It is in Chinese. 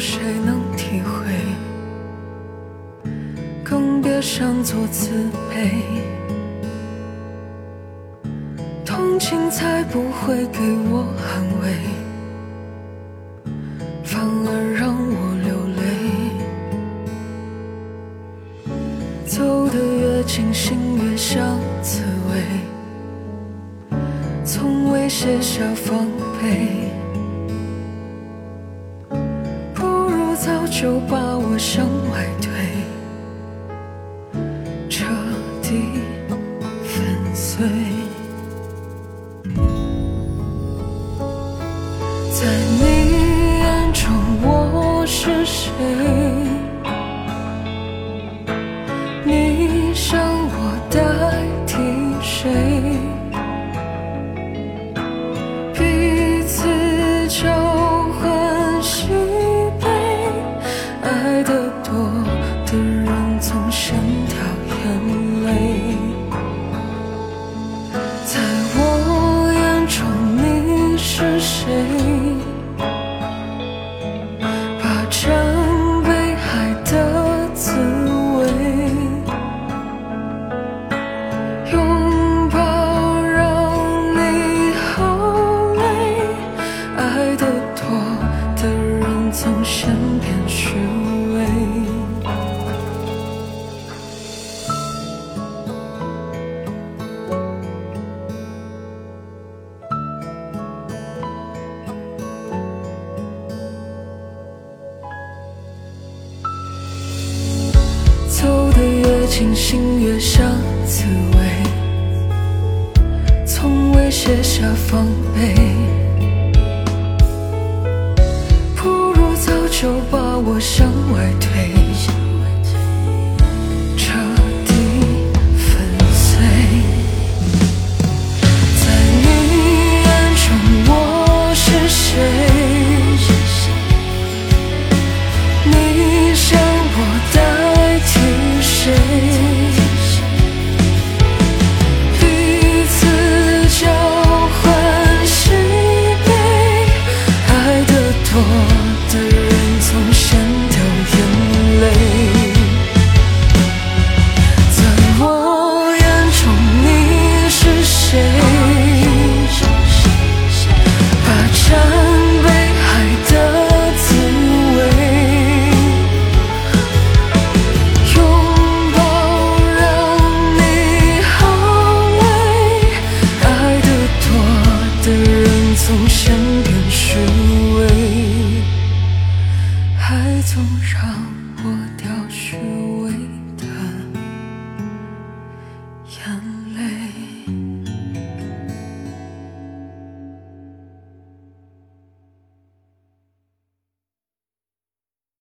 谁能体会，更别想做慈悲。同情才不会给我安慰，反而让我流泪。走得越近，心越像刺猬，从未卸下防备。就把我向外推，彻底粉碎。在你眼中我是谁？泪。在我眼中你是谁？得越近，心越想滋味，从未卸下防备。不如早就把我向外推，总让。